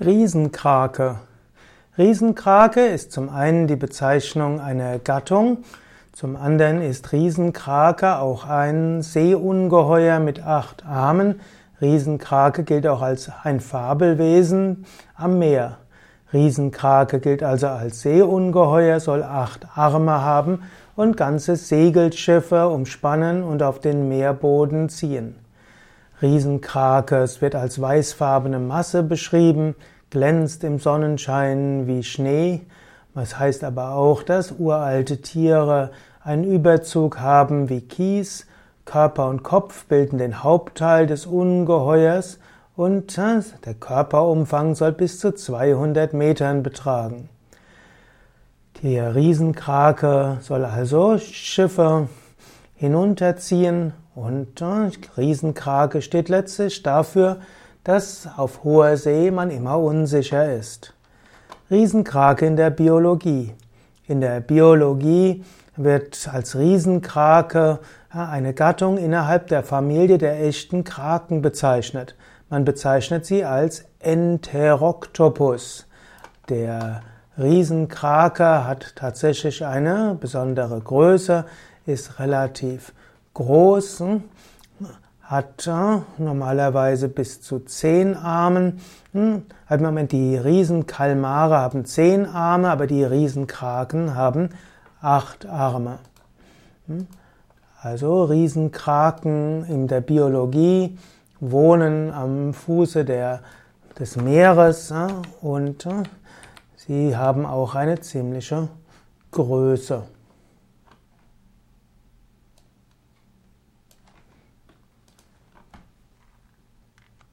Riesenkrake. Riesenkrake ist zum einen die Bezeichnung einer Gattung, zum anderen ist Riesenkrake auch ein Seeungeheuer mit acht Armen. Riesenkrake gilt auch als ein Fabelwesen am Meer. Riesenkrake gilt also als Seeungeheuer, soll acht Arme haben und ganze Segelschiffe umspannen und auf den Meerboden ziehen. Riesenkrake, es wird als weißfarbene Masse beschrieben, glänzt im Sonnenschein wie Schnee. Das heißt aber auch, dass uralte Tiere einen Überzug haben wie Kies. Körper und Kopf bilden den Hauptteil des Ungeheuers und der Körperumfang soll bis zu 200 Metern betragen. Die Riesenkrake soll also Schiffe hinunterziehen und äh, Riesenkrake steht letztlich dafür, dass auf hoher See man immer unsicher ist. Riesenkrake in der Biologie. In der Biologie wird als Riesenkrake eine Gattung innerhalb der Familie der echten Kraken bezeichnet. Man bezeichnet sie als Enteroctopus. Der Riesenkrake hat tatsächlich eine besondere Größe, ist relativ groß, hm, hat normalerweise bis zu zehn Armen. Hm, Im Moment die Riesenkalmare haben zehn Arme, aber die Riesenkraken haben acht Arme. Hm, also Riesenkraken in der Biologie wohnen am Fuße der, des Meeres und sie haben auch eine ziemliche Größe.